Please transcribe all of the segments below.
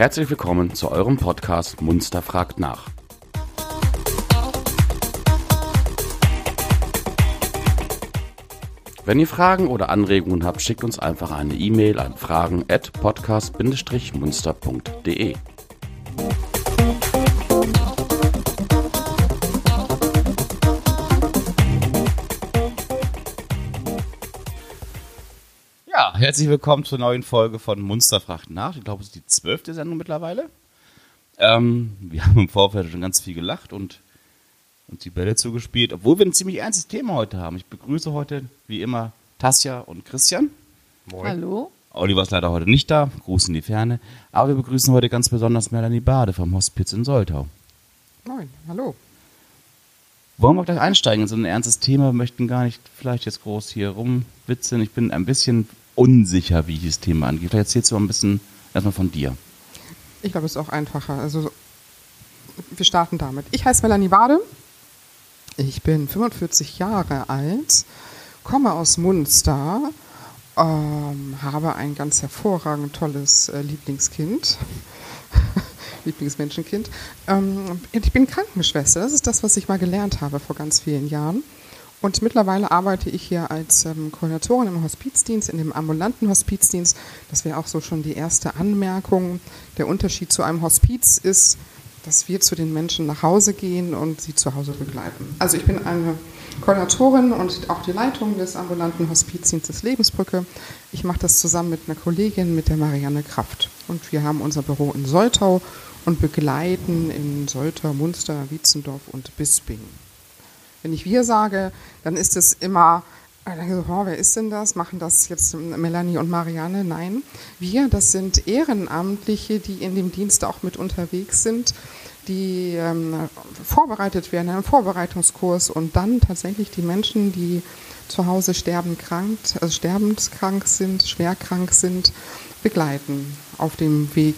Herzlich willkommen zu eurem Podcast Munster fragt nach. Wenn ihr Fragen oder Anregungen habt, schickt uns einfach eine E-Mail an fragen at podcast-munster.de. herzlich willkommen zur neuen Folge von Munster fragt nach. Ich glaube, es ist die zwölfte Sendung mittlerweile. Ähm, wir haben im Vorfeld schon ganz viel gelacht und uns die Bälle zugespielt, obwohl wir ein ziemlich ernstes Thema heute haben. Ich begrüße heute, wie immer, Tasja und Christian. Moin. Hallo. Oliver ist leider heute nicht da, Gruß in die Ferne. Aber wir begrüßen heute ganz besonders Melanie Bade vom Hospiz in Soltau. Moin, hallo. Wollen wir gleich einsteigen in so ein ernstes Thema? Wir möchten gar nicht vielleicht jetzt groß hier rumwitzeln. Ich bin ein bisschen unsicher, wie dieses Thema angeht. Vielleicht erzählst du mal ein bisschen erstmal von dir. Ich glaube, es ist auch einfacher. Also, wir starten damit. Ich heiße Melanie Bade. Ich bin 45 Jahre alt, komme aus Munster, ähm, habe ein ganz hervorragend tolles äh, Lieblingskind. Lieblingsmenschenkind. Ähm, ich bin Krankenschwester. Das ist das, was ich mal gelernt habe vor ganz vielen Jahren. Und mittlerweile arbeite ich hier als ähm, Koordinatorin im Hospizdienst, in dem ambulanten Hospizdienst. Das wäre auch so schon die erste Anmerkung. Der Unterschied zu einem Hospiz ist, dass wir zu den Menschen nach Hause gehen und sie zu Hause begleiten. Also ich bin eine Koordinatorin und auch die Leitung des ambulanten Hospizdienstes Lebensbrücke. Ich mache das zusammen mit einer Kollegin, mit der Marianne Kraft. Und wir haben unser Büro in Soltau und begleiten in Soltau, Munster, Wietzendorf und Bisping. Wenn ich wir sage, dann ist es immer denke so, oh, wer ist denn das? Machen das jetzt Melanie und Marianne? Nein. Wir, das sind Ehrenamtliche, die in dem Dienst auch mit unterwegs sind, die ähm, vorbereitet werden, einen Vorbereitungskurs und dann tatsächlich die Menschen, die zu Hause sterbend krank, also sterbenskrank sind, schwer krank sind, begleiten auf dem Weg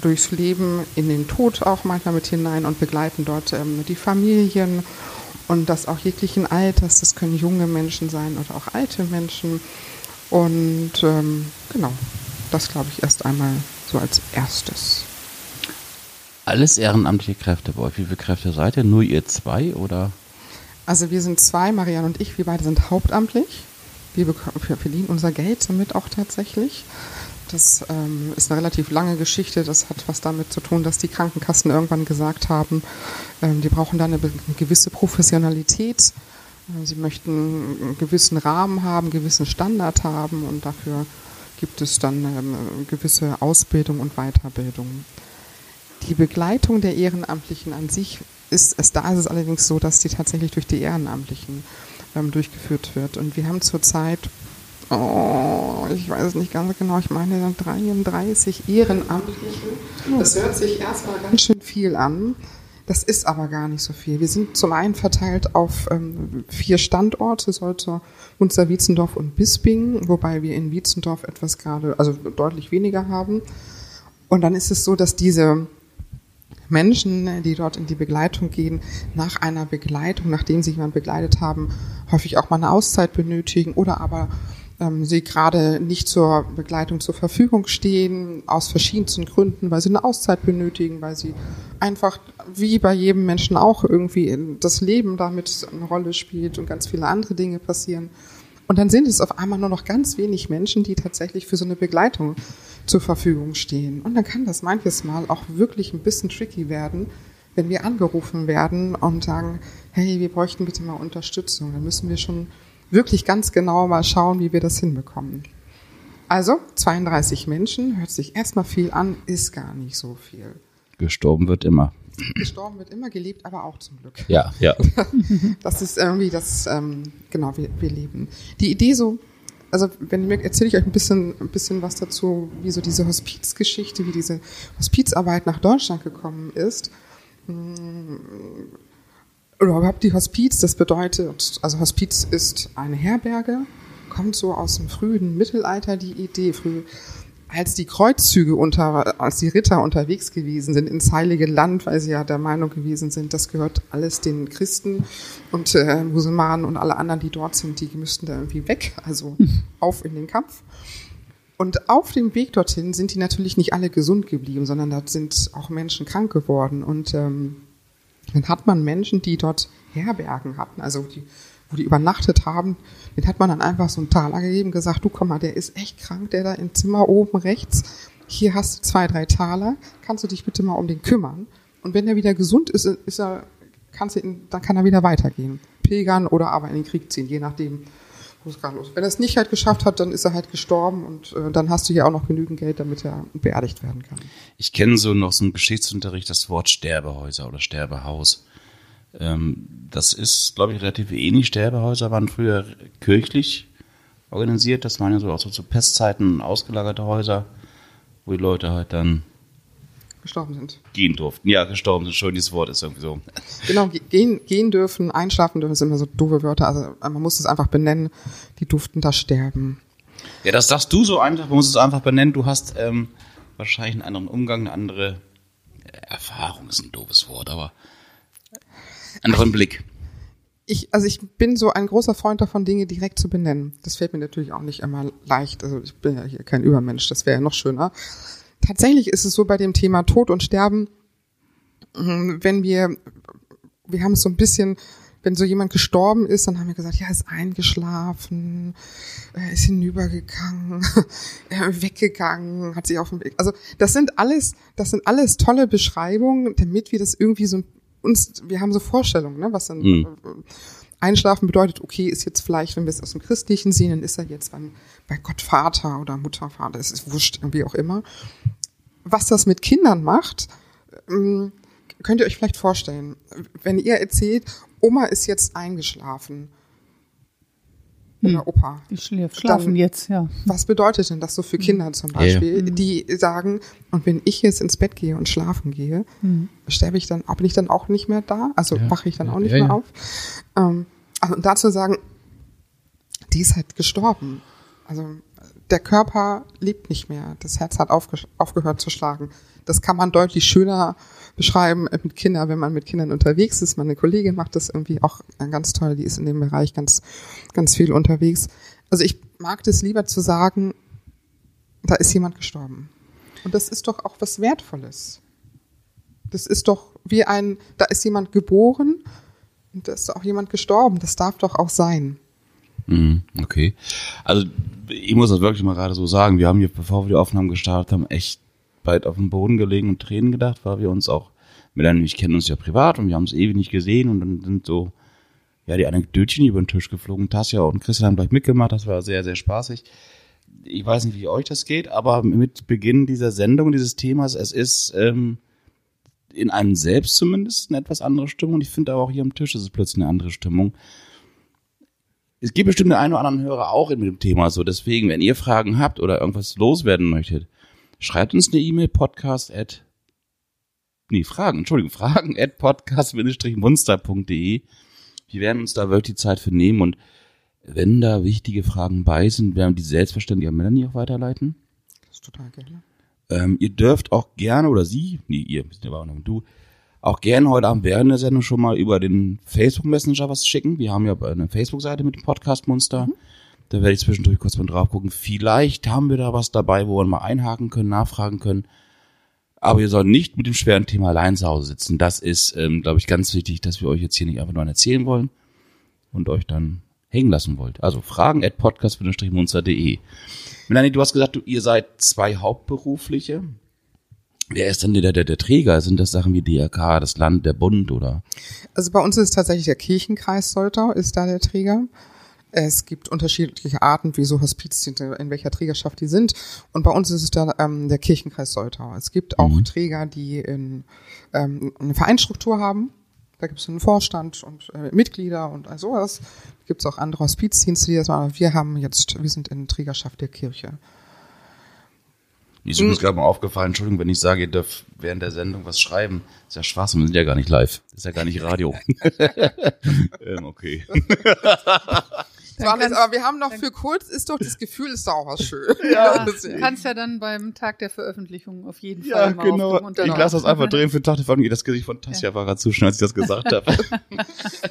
durchs Leben, in den Tod auch manchmal mit hinein und begleiten dort ähm, die Familien und das auch jeglichen Alters. Das können junge Menschen sein oder auch alte Menschen. Und ähm, genau, das glaube ich erst einmal so als erstes. Alles ehrenamtliche Kräfte bei euch. Wie viele Kräfte seid ihr? Nur ihr zwei oder? Also wir sind zwei, Marianne und ich. Wir beide sind hauptamtlich. Wir, wir verdienen unser Geld damit auch tatsächlich. Das ähm, ist eine relativ lange Geschichte. Das hat was damit zu tun, dass die Krankenkassen irgendwann gesagt haben, ähm, die brauchen da eine, eine gewisse Professionalität. Äh, sie möchten einen gewissen Rahmen haben, einen gewissen Standard haben und dafür gibt es dann ähm, gewisse Ausbildung und Weiterbildung. Die Begleitung der Ehrenamtlichen an sich ist es, da ist es allerdings so, dass die tatsächlich durch die Ehrenamtlichen ähm, durchgeführt wird. Und wir haben zurzeit oh, ich weiß nicht ganz genau, ich meine 33 Ehrenamtliche. Das hört sich erstmal ganz schön viel an. Das ist aber gar nicht so viel. Wir sind zum einen verteilt auf ähm, vier Standorte, sollte Munster, Wietzendorf und Bisping, wobei wir in Wietzendorf etwas gerade, also deutlich weniger haben. Und dann ist es so, dass diese Menschen, die dort in die Begleitung gehen, nach einer Begleitung, nachdem sie jemanden begleitet haben, häufig auch mal eine Auszeit benötigen oder aber ähm, sie gerade nicht zur Begleitung zur Verfügung stehen, aus verschiedensten Gründen, weil sie eine Auszeit benötigen, weil sie einfach wie bei jedem Menschen auch irgendwie das Leben damit eine Rolle spielt und ganz viele andere Dinge passieren. Und dann sind es auf einmal nur noch ganz wenig Menschen, die tatsächlich für so eine Begleitung zur Verfügung stehen. Und dann kann das manches Mal auch wirklich ein bisschen tricky werden, wenn wir angerufen werden und sagen, hey, wir bräuchten bitte mal Unterstützung. Dann müssen wir schon wirklich ganz genau mal schauen, wie wir das hinbekommen. Also 32 Menschen, hört sich erstmal viel an, ist gar nicht so viel. Gestorben wird immer. Gestorben wird immer, gelebt aber auch zum Glück. Ja, ja. Das ist irgendwie das, ähm, genau, wir, wir leben. Die Idee so, also wenn mir erzähle ich euch ein bisschen, ein bisschen was dazu, wie so diese Hospizgeschichte, wie diese Hospizarbeit nach Deutschland gekommen ist. Oder überhaupt die Hospiz, das bedeutet, also Hospiz ist eine Herberge, kommt so aus dem frühen Mittelalter die Idee, früh, als die Kreuzzüge unter, als die Ritter unterwegs gewesen sind ins Heilige Land, weil sie ja der Meinung gewesen sind, das gehört alles den Christen und äh, Musulmanen und alle anderen, die dort sind, die müssten da irgendwie weg, also auf in den Kampf. Und auf dem Weg dorthin sind die natürlich nicht alle gesund geblieben, sondern da sind auch Menschen krank geworden. Und ähm, dann hat man Menschen, die dort Herbergen hatten, also die, wo die übernachtet haben, den hat man dann einfach so einen Taler gegeben, gesagt, du komm mal, der ist echt krank, der da im Zimmer oben rechts, hier hast du zwei, drei Taler, kannst du dich bitte mal um den kümmern? Und wenn er wieder gesund ist, ist er, kannst du ihn, dann kann er wieder weitergehen. Pilgern oder aber in den Krieg ziehen, je nachdem, ist. Wenn er es nicht halt geschafft hat, dann ist er halt gestorben und äh, dann hast du hier auch noch genügend Geld, damit er beerdigt werden kann. Ich kenne so noch so im Geschichtsunterricht das Wort Sterbehäuser oder Sterbehaus. Ähm, das ist, glaube ich, relativ ähnlich. Sterbehäuser waren früher kirchlich organisiert. Das waren ja so auch so zu Pestzeiten ausgelagerte Häuser, wo die Leute halt dann gestorben sind. Gehen durften. Ja, gestorben sind. Schön, dieses Wort ist irgendwie so. Genau, gehen, gehen dürfen, einschlafen dürfen, sind immer so doofe Wörter. Also man muss es einfach benennen. Die durften da sterben. Ja, das sagst du so einfach. Man muss es einfach benennen. Du hast ähm, wahrscheinlich einen anderen Umgang, eine andere Erfahrung ist ein doofes Wort, aber anderen Blick. Ich, also ich bin so ein großer Freund davon, Dinge direkt zu benennen. Das fällt mir natürlich auch nicht immer leicht. Also ich bin ja hier kein Übermensch, das wäre ja noch schöner. Tatsächlich ist es so bei dem Thema Tod und Sterben, hm, wenn wir, wir haben es so ein bisschen, wenn so jemand gestorben ist, dann haben wir gesagt, ja, ist eingeschlafen, ist hinübergegangen, weggegangen, hat sich auf dem Weg. Also das sind alles, das sind alles tolle Beschreibungen, damit wir das irgendwie so uns, wir haben so Vorstellungen, ne, was dann mhm. Einschlafen bedeutet, okay, ist jetzt vielleicht, wenn wir es aus dem Christlichen sehen, dann ist er jetzt beim, bei Gott Vater oder Mutter Vater, es ist wurscht, wie auch immer. Was das mit Kindern macht, ähm, könnt ihr euch vielleicht vorstellen. Wenn ihr erzählt, Oma ist jetzt eingeschlafen oder hm. Opa. Die schlafen dann, jetzt, ja. Was bedeutet denn das so für Kinder zum Beispiel, ja. die sagen, und wenn ich jetzt ins Bett gehe und schlafen gehe, mhm. sterbe ich dann, bin ich dann auch nicht mehr da? Also ja. wache ich dann auch nicht ja, mehr auf? Ähm, also und dazu sagen, die ist halt gestorben. Also der Körper lebt nicht mehr. Das Herz hat aufge aufgehört zu schlagen. Das kann man deutlich schöner beschreiben mit Kindern, wenn man mit Kindern unterwegs ist. Meine Kollegin macht das irgendwie auch ganz toll. Die ist in dem Bereich ganz, ganz viel unterwegs. Also ich mag das lieber zu sagen, da ist jemand gestorben. Und das ist doch auch was Wertvolles. Das ist doch wie ein, da ist jemand geboren und da ist auch jemand gestorben. Das darf doch auch sein. Mhm, okay. Also ich muss das wirklich mal gerade so sagen. Wir haben hier, bevor wir die Aufnahmen gestartet haben, echt bald auf dem Boden gelegen und Tränen gedacht, weil wir uns auch, Melanie und ich kennen uns ja privat und wir haben es ewig nicht gesehen und dann sind so, ja, die Anekdötchen über den Tisch geflogen. Tasja und Christian haben gleich mitgemacht, das war sehr, sehr spaßig. Ich weiß nicht, wie euch das geht, aber mit Beginn dieser Sendung, dieses Themas, es ist ähm, in einem selbst zumindest eine etwas andere Stimmung. Ich finde aber auch hier am Tisch ist es plötzlich eine andere Stimmung. Es gibt bestimmt den einen oder anderen Hörer auch mit dem Thema so. Deswegen, wenn ihr Fragen habt oder irgendwas loswerden möchtet, schreibt uns eine E-Mail, podcast at, nee, Fragen, Entschuldigung, Fragen at podcast-munster.de. Wir werden uns da wirklich die Zeit für nehmen und wenn da wichtige Fragen bei sind, werden wir die selbstverständlich an Melanie auch weiterleiten. Das ist total gerne. Ähm, ihr dürft auch gerne, oder sie, nee, ihr, ja auch noch du, auch gerne heute Abend während der Sendung schon mal über den Facebook Messenger was schicken. Wir haben ja eine Facebook-Seite mit dem Podcast Monster. Mhm. Da werde ich zwischendurch kurz mal drauf gucken. Vielleicht haben wir da was dabei, wo wir mal einhaken können, nachfragen können. Aber ihr sollt nicht mit dem schweren Thema allein zu Hause sitzen. Das ist, ähm, glaube ich, ganz wichtig, dass wir euch jetzt hier nicht einfach nur erzählen wollen und euch dann hängen lassen wollt. Also fragen at podcast-munster.de. Melanie, du hast gesagt, du, ihr seid zwei Hauptberufliche. Wer ist denn der, der, der Träger? Sind das Sachen wie DRK, das Land, der Bund oder? Also bei uns ist tatsächlich der Kirchenkreis Soltau, ist da der Träger. Es gibt unterschiedliche Arten, wie so Hospizdienste, in welcher Trägerschaft die sind. Und bei uns ist es da ähm, der Kirchenkreis Soltau. Es gibt auch mhm. Träger, die in, ähm, eine Vereinsstruktur haben. Da gibt es einen Vorstand und äh, Mitglieder und all sowas. Gibt es auch andere Hospizdienste, die das machen. Aber wir haben jetzt, wir sind in Trägerschaft der Kirche. Mir ist übrigens gerade mal aufgefallen, Entschuldigung, wenn ich sage, ihr dürft während der Sendung was schreiben. ist ja Spaß, wir sind ja gar nicht live. ist ja gar nicht Radio. ähm, okay. Alles, aber wir haben noch für kurz, ist doch das Gefühl, ist doch auch was schön. Ja, du kannst ja dann beim Tag der Veröffentlichung auf jeden Fall ja, mal genau. Ich lasse das einfach drehen für den Tag der Veröffentlichung. Das Gesicht von Tasja ja. war gerade zu schnell, als ich das gesagt habe.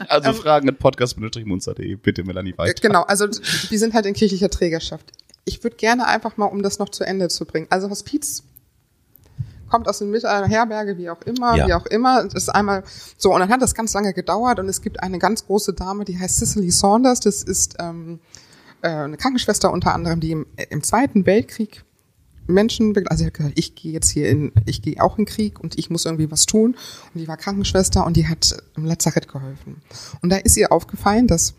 also Fragen at podcast-munster.de, bitte Melanie weiter. Genau, also wir sind halt in kirchlicher Trägerschaft. ich würde gerne einfach mal, um das noch zu Ende zu bringen. Also Hospiz kommt aus einer Herberge, wie auch immer, Ja. wie auch immer. Das ist einmal so, und dann hat das ganz lange gedauert und es gibt eine ganz große Dame, die heißt Cicely Saunders. Das ist ähm, äh, eine Krankenschwester unter anderem, die im, im Zweiten Weltkrieg Menschen, also hat gesagt, ich gehe jetzt hier in, ich gehe auch in Krieg und ich muss irgendwie was tun. Und die war Krankenschwester und die hat im Lazarett geholfen. Und da ist ihr aufgefallen, dass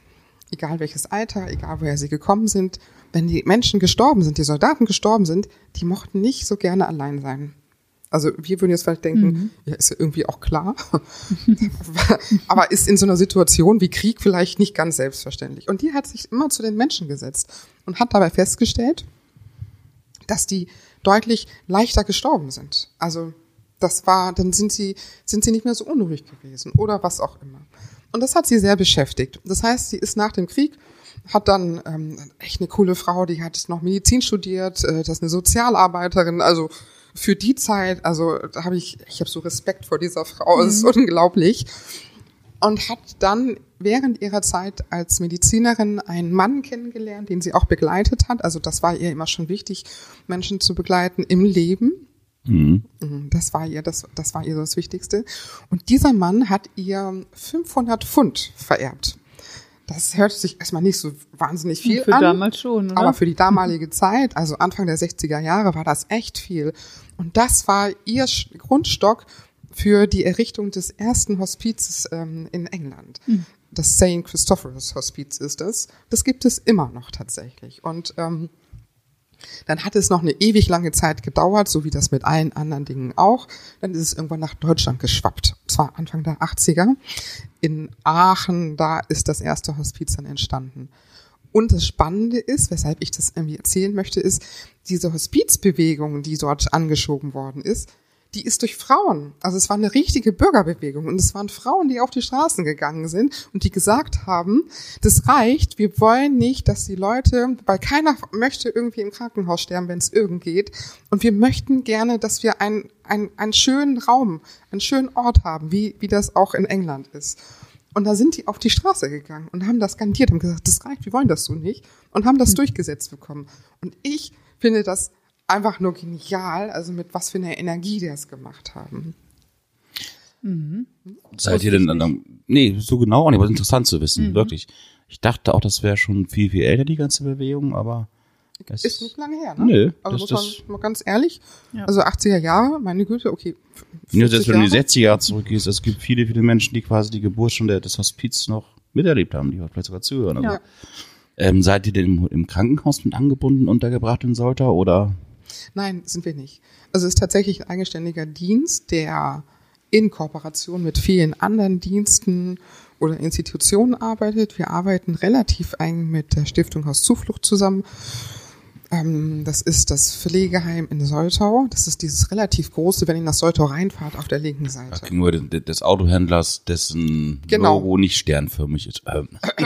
egal welches Alter, egal woher sie gekommen sind, wenn die Menschen gestorben sind, die Soldaten gestorben sind, die mochten nicht so gerne allein sein. Also wir würden jetzt vielleicht denken, ja, ist ja irgendwie auch klar, aber ist in so einer Situation wie Krieg vielleicht nicht ganz selbstverständlich. Und die hat sich immer zu den Menschen gesetzt und hat dabei festgestellt, dass die deutlich leichter gestorben sind. Also das war, dann sind sie, sind sie nicht mehr so unruhig gewesen oder was auch immer. Und das hat sie sehr beschäftigt. Das heißt, sie ist nach dem Krieg, hat dann ähm, echt eine coole Frau, die hat noch Medizin studiert, äh, das ist eine Sozialarbeiterin, also für die Zeit, also da habe ich, ich habe so Respekt vor dieser Frau, es ist unglaublich. Und hat dann während ihrer Zeit als Medizinerin einen Mann kennengelernt, den sie auch begleitet hat. Also das war ihr immer schon wichtig, Menschen zu begleiten im Leben. Mhm. Mhm, Das war ihr, das, das war ihr das Wichtigste. Und dieser Mann hat ihr 500 Pfund vererbt. Das hört sich erstmal nicht so wahnsinnig viel Für an. damals schon, oder? Aber für die damalige Zeit, also Anfang der 60er Jahre, war das echt viel. Und das war ihr Grundstock für die Errichtung des ersten Hospizes ähm, in England. Das St. Christopher's Hospiz ist das. Das gibt es immer noch tatsächlich. Und ähm, dann hat es noch eine ewig lange Zeit gedauert, so wie das mit allen anderen Dingen auch. Dann ist es irgendwann nach Deutschland geschwappt. Zwar Anfang der 80er. In Aachen, da ist das erste Hospiz dann entstanden. Und das Spannende ist, weshalb ich das irgendwie erzählen möchte, ist, diese Hospizbewegung, die dort angeschoben worden ist, die ist durch Frauen. Also es war eine richtige Bürgerbewegung und es waren Frauen, die auf die Straßen gegangen sind und die gesagt haben, das reicht, wir wollen nicht, dass die Leute, weil keiner möchte irgendwie im Krankenhaus sterben, wenn es irgend geht. Und wir möchten gerne, dass wir einen, einen, einen schönen Raum, einen schönen Ort haben, wie, wie das auch in England ist. Und da sind die auf die Straße gegangen und haben das skandiert und gesagt, das reicht, wir wollen das so nicht und haben das durchgesetzt bekommen. Und ich finde das einfach nur genial, also mit was für einer Energie die das gemacht haben. Seid ihr denn dann, nee, so genau auch nicht, aber interessant zu wissen, wirklich. Ich dachte auch, das wäre schon viel, viel älter, die ganze Bewegung, aber das Ist nicht lange her, ne? Nö, also das- muss man mal ganz ehrlich, Ja. also 80er Jahre, meine Güte, okay. f- Wenn du 40 jetzt, wenn du in die Jahre. 60er Jahre zurückgehst, es gibt viele, viele Menschen, die quasi die Geburt schon der, des Hospiz noch miterlebt haben, die vielleicht sogar zuhören. Ja. ähm, seid ihr denn im, im Krankenhaus mit angebunden, untergebracht in Soltau oder? Nein, sind wir nicht. Also es ist tatsächlich ein eigenständiger Dienst, der in Kooperation mit vielen anderen Diensten oder Institutionen arbeitet. Wir arbeiten relativ eng mit der Stiftung Haus Zuflucht zusammen. Ähm, das ist das Pflegeheim in Soltau. Das ist dieses relativ große, wenn ihr nach Soltau reinfahrt, auf der linken Seite. Gegenüber de- des Autohändlers, dessen Genau. Logo nicht sternförmig ist. Ähm,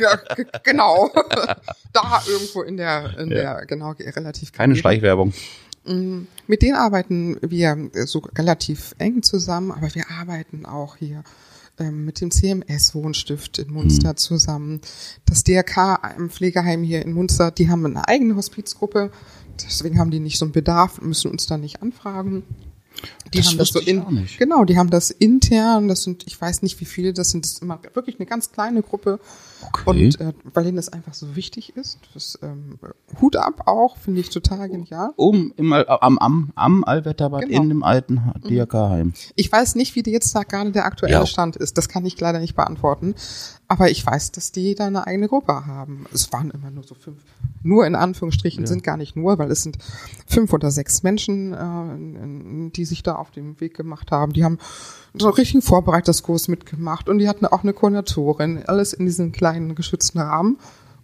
ja, genau. da irgendwo in der, in der, genau, relativ keine gegeben. Schleichwerbung. Mit denen arbeiten wir so relativ eng zusammen, aber wir arbeiten auch hier mit dem CMS-Wohnstift in Munster zusammen. Das DRK im Pflegeheim hier in Munster, die haben eine eigene Hospizgruppe. Deswegen haben die nicht so einen Bedarf und müssen uns da nicht anfragen. Die Das haben das so in, genau, die haben das intern, das sind, ich weiß nicht wie viele, das sind das ist immer wirklich eine ganz kleine Gruppe. Okay. Und äh, weil denen das einfach so wichtig ist, das ähm, Hut ab auch, finde ich total genial. Oben im, am, am, am Allwetterbad Genau. in dem alten DRK-Heim. Ich weiß nicht, wie jetzt da gerade der aktuelle Ja. Stand ist. Das kann ich leider nicht beantworten. Aber ich weiß, dass die da eine eigene Gruppe haben. Es waren immer nur so fünf. Nur in Anführungsstrichen sind gar nicht nur, weil es sind fünf oder sechs Menschen, äh, die sich da auf dem Weg gemacht haben. Die haben so einen richtigen Vorbereitungskurs mitgemacht und die hatten auch eine Koordinatorin. Alles in diesem kleinen geschützten Rahmen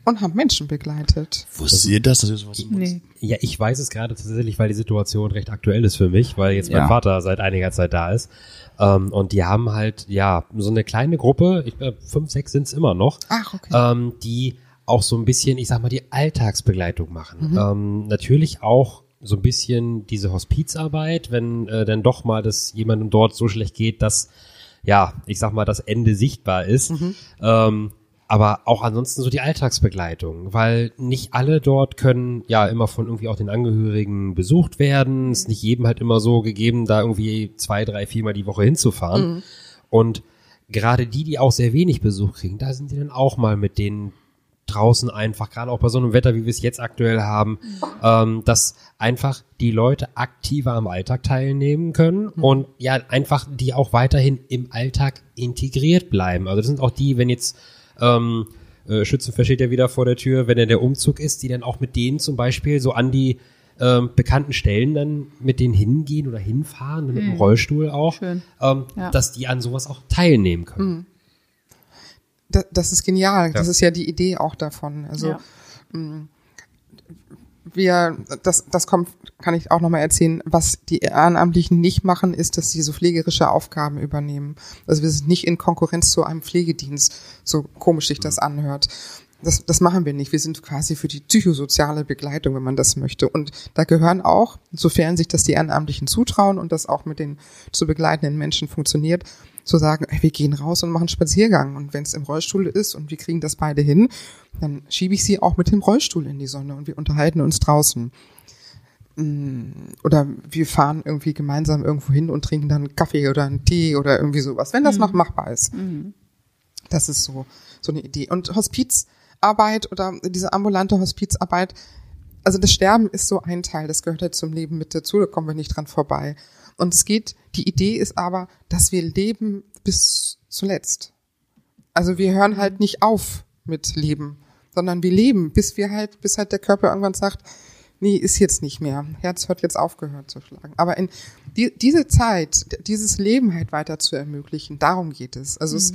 und haben Menschen begleitet. Wusstet ihr das? Das ist was Nee. Ja, ich weiß es gerade tatsächlich, weil die Situation recht aktuell ist für mich, weil jetzt Ja. mein Vater seit einiger Zeit da ist. Ähm, und die haben halt, ja, so eine kleine Gruppe, ich glaube, fünf, sechs sind es immer noch, Ach, okay. ähm, die auch so ein bisschen, ich sag mal, die Alltagsbegleitung machen. Mhm. Ähm, natürlich auch so ein bisschen diese Hospizarbeit, wenn äh, dann doch mal das jemandem dort so schlecht geht, dass, ja, ich sag mal, das Ende sichtbar ist. Mhm. Ähm, aber auch ansonsten so die Alltagsbegleitung, weil nicht alle dort können ja immer von irgendwie auch den Angehörigen besucht werden. Es ist nicht jedem halt immer so gegeben, da irgendwie zwei, drei, viermal die Woche hinzufahren. Mhm. Und gerade die, die auch sehr wenig Besuch kriegen, da sind die dann auch mal mit denen draußen einfach, gerade auch bei so einem Wetter, wie wir es jetzt aktuell haben, ähm, dass einfach die Leute aktiver am Alltag teilnehmen können und ja, einfach die auch weiterhin im Alltag integriert bleiben. Also das sind auch die, wenn jetzt ähm, äh, Schützenfest steht ja wieder vor der Tür, wenn er der Umzug ist, die dann auch mit denen zum Beispiel so an die ähm, bekannten Stellen dann mit denen hingehen oder hinfahren, mit dem Rollstuhl auch, Schön. ähm, Ja. dass die an sowas auch teilnehmen können. Das, das ist genial. Ja. Das ist ja die Idee auch davon. Also Ja. Wir, das, das kommt, kann ich auch nochmal erzählen, was die Ehrenamtlichen nicht machen, ist, dass sie so pflegerische Aufgaben übernehmen. Also wir sind nicht in Konkurrenz zu einem Pflegedienst, so komisch sich das anhört. Das, das machen wir nicht. Wir sind quasi für die psychosoziale Begleitung, wenn man das möchte. Und da gehören auch, sofern sich das die Ehrenamtlichen zutrauen und das auch mit den zu begleitenden Menschen funktioniert, zu sagen, ey, wir gehen raus und machen einen Spaziergang. Und wenn es im Rollstuhl ist und wir kriegen das beide hin, dann schiebe ich sie auch mit dem Rollstuhl in die Sonne und wir unterhalten uns draußen. Mm, Oder wir fahren irgendwie gemeinsam irgendwo hin und trinken dann einen Kaffee oder einen Tee oder irgendwie sowas, wenn das noch machbar ist. Das ist so, so eine Idee. Und Hospizarbeit oder diese ambulante Hospizarbeit, also das Sterben ist so ein Teil, das gehört halt zum Leben mit dazu, da kommen wir nicht dran vorbei. Und es geht, die Idee ist aber, dass wir leben bis zuletzt. Also wir hören halt nicht auf mit Leben, sondern wir leben, bis wir halt, bis halt der Körper irgendwann sagt, nee, ist jetzt nicht mehr. Herz hat jetzt aufgehört zu schlagen. Aber in die, diese Zeit, dieses Leben halt weiter zu ermöglichen, darum geht es. Also es,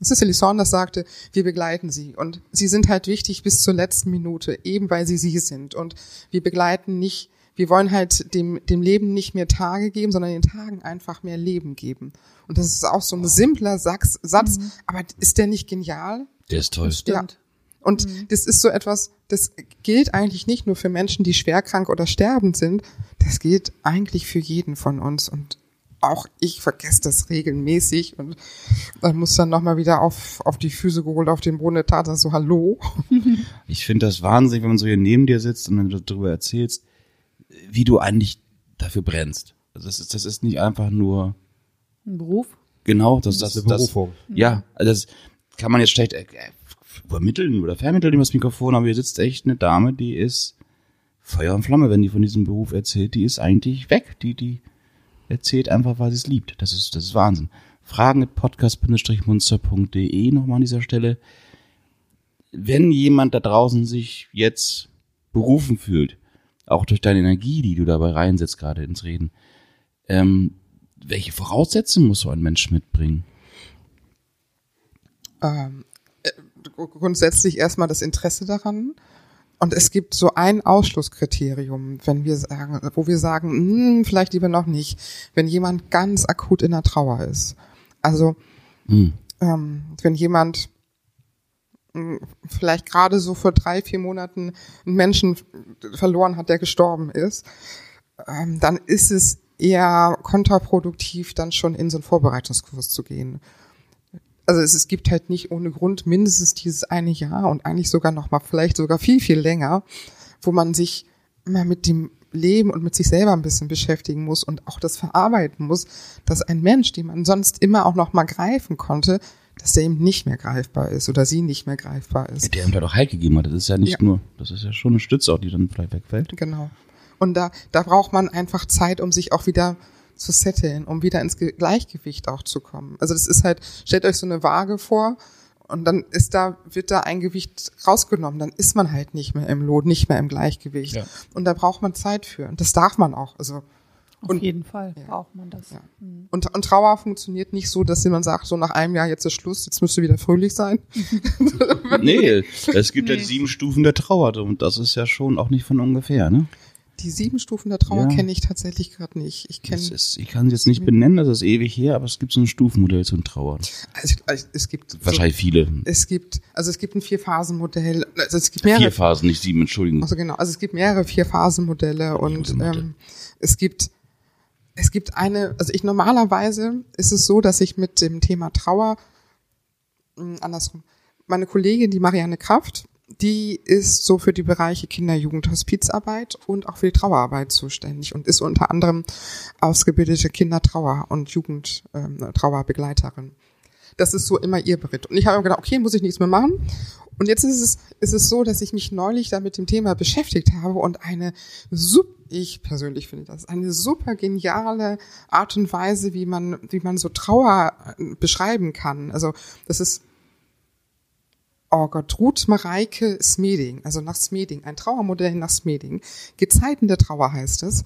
es Ellie Saunders sagte, wir begleiten sie. Und sie sind halt wichtig bis zur letzten Minute, eben weil sie sie sind. Und wir begleiten nicht, wir wollen halt dem, dem Leben nicht mehr Tage geben, sondern den Tagen einfach mehr Leben geben. Und das ist auch so ein simpler Satz, Satz aber ist der nicht genial? Der ist toll. Stimmt. Und das ist so etwas, das gilt eigentlich nicht nur für Menschen, die schwerkrank oder sterbend sind, das gilt eigentlich für jeden von uns. Und auch ich vergesse das regelmäßig und dann muss dann nochmal wieder auf, auf die Füße geholt, auf den Boden der Tatsache, so Hallo. Ich finde das wahnsinnig, wenn man so hier neben dir sitzt und wenn du darüber erzählst, wie du eigentlich dafür brennst. Also das ist, das ist nicht einfach nur Ein Beruf? genau, das, das, Das ist eine das, Berufung. Ja, also das kann man jetzt schlecht äh, übermitteln oder vermitteln über das Mikrofon, aber hier sitzt echt eine Dame, die ist Feuer und Flamme, wenn die von diesem Beruf erzählt, die ist eigentlich weg. Die, die erzählt einfach, weil sie es liebt. Das ist, das ist Wahnsinn. Fragen at podcast-munster.de nochmal an dieser Stelle. Wenn jemand da draußen sich jetzt berufen fühlt, auch durch deine Energie, die du dabei reinsetzt, gerade ins Reden, ähm, welche Voraussetzungen muss so ein Mensch mitbringen? ähm, äh, grundsätzlich erstmal das Interesse daran. Und es gibt so ein Ausschlusskriterium, wenn wir sagen, wo wir sagen, hm, vielleicht lieber noch nicht, wenn jemand ganz akut in der Trauer ist. Also Hm. ähm, wenn jemand vielleicht gerade so vor drei, vier Monaten einen Menschen verloren hat, der gestorben ist, ähm, dann ist es eher kontraproduktiv, dann schon in so einen Vorbereitungskurs zu gehen. Also es, es gibt halt nicht ohne Grund mindestens dieses eine Jahr und eigentlich sogar noch mal vielleicht sogar viel, viel länger, wo man sich mal mit dem Leben und mit sich selber ein bisschen beschäftigen muss und auch das verarbeiten muss, dass ein Mensch, den man sonst immer auch noch mal greifen konnte, dass der eben nicht mehr greifbar ist oder sie nicht mehr greifbar ist. Der ihm da doch Halt gegeben hat. Das ist ja nicht Ja. nur, das ist ja schon eine Stütze auch, die dann vielleicht wegfällt. Genau. Und da, da braucht man einfach Zeit, um sich auch wieder zu setteln, um wieder ins Ge Gleichgewicht auch zu kommen. Also das ist halt, stellt euch so eine Waage vor und dann ist da, wird da ein Gewicht rausgenommen, dann ist man halt nicht mehr im Lot, nicht mehr im Gleichgewicht. Ja. Und da braucht man Zeit für. Und das darf man auch. Also Auf Und- jeden Fall Ja. braucht man das. Ja. Und, und Trauer funktioniert nicht so, dass man sagt, so nach einem Jahr jetzt ist Schluss, jetzt müsste wieder fröhlich sein. Nee, es gibt ja Nee. die sieben Stufen der Trauer und das ist ja schon auch nicht von ungefähr, ne? Die sieben Stufen der Trauer Ja. kenne ich tatsächlich gerade nicht. Ich ist, ich kann es jetzt nicht benennen, das ist ewig her, aber es gibt so ein Stufenmodell zu Trauer. also, also, es gibt so, Wahrscheinlich viele. Es gibt, also es gibt ein Vier-Phasen-Modell, also es gibt mehrere, Vier Phasen, nicht sieben, Entschuldigung. also genau, also es gibt mehrere Vier-Phasen-Modelle und gute Mathe. ähm, es gibt, es gibt eine, also ich normalerweise ist es so, dass ich mit dem Thema Trauer, mh, andersrum, meine Kollegin, die Marianne Kraft, die ist so für die Bereiche Kinder-, Jugend-, Hospizarbeit und auch für die Trauerarbeit zuständig und ist unter anderem ausgebildete Kindertrauer- und Jugendtrauerbegleiterin. Das ist so immer ihr Bericht. Und ich habe mir gedacht, okay, muss ich nichts mehr machen. Und jetzt ist es, ist es so, dass ich mich neulich da mit dem Thema beschäftigt habe und eine super, ich persönlich finde das, eine super geniale Art und Weise, wie man, wie man so Trauer äh, beschreiben kann. Also, das ist, oh Gott, Ruth Mareike Smeding, also nach Smeding, ein Trauermodell nach Smeding. Gezeiten der Trauer heißt es.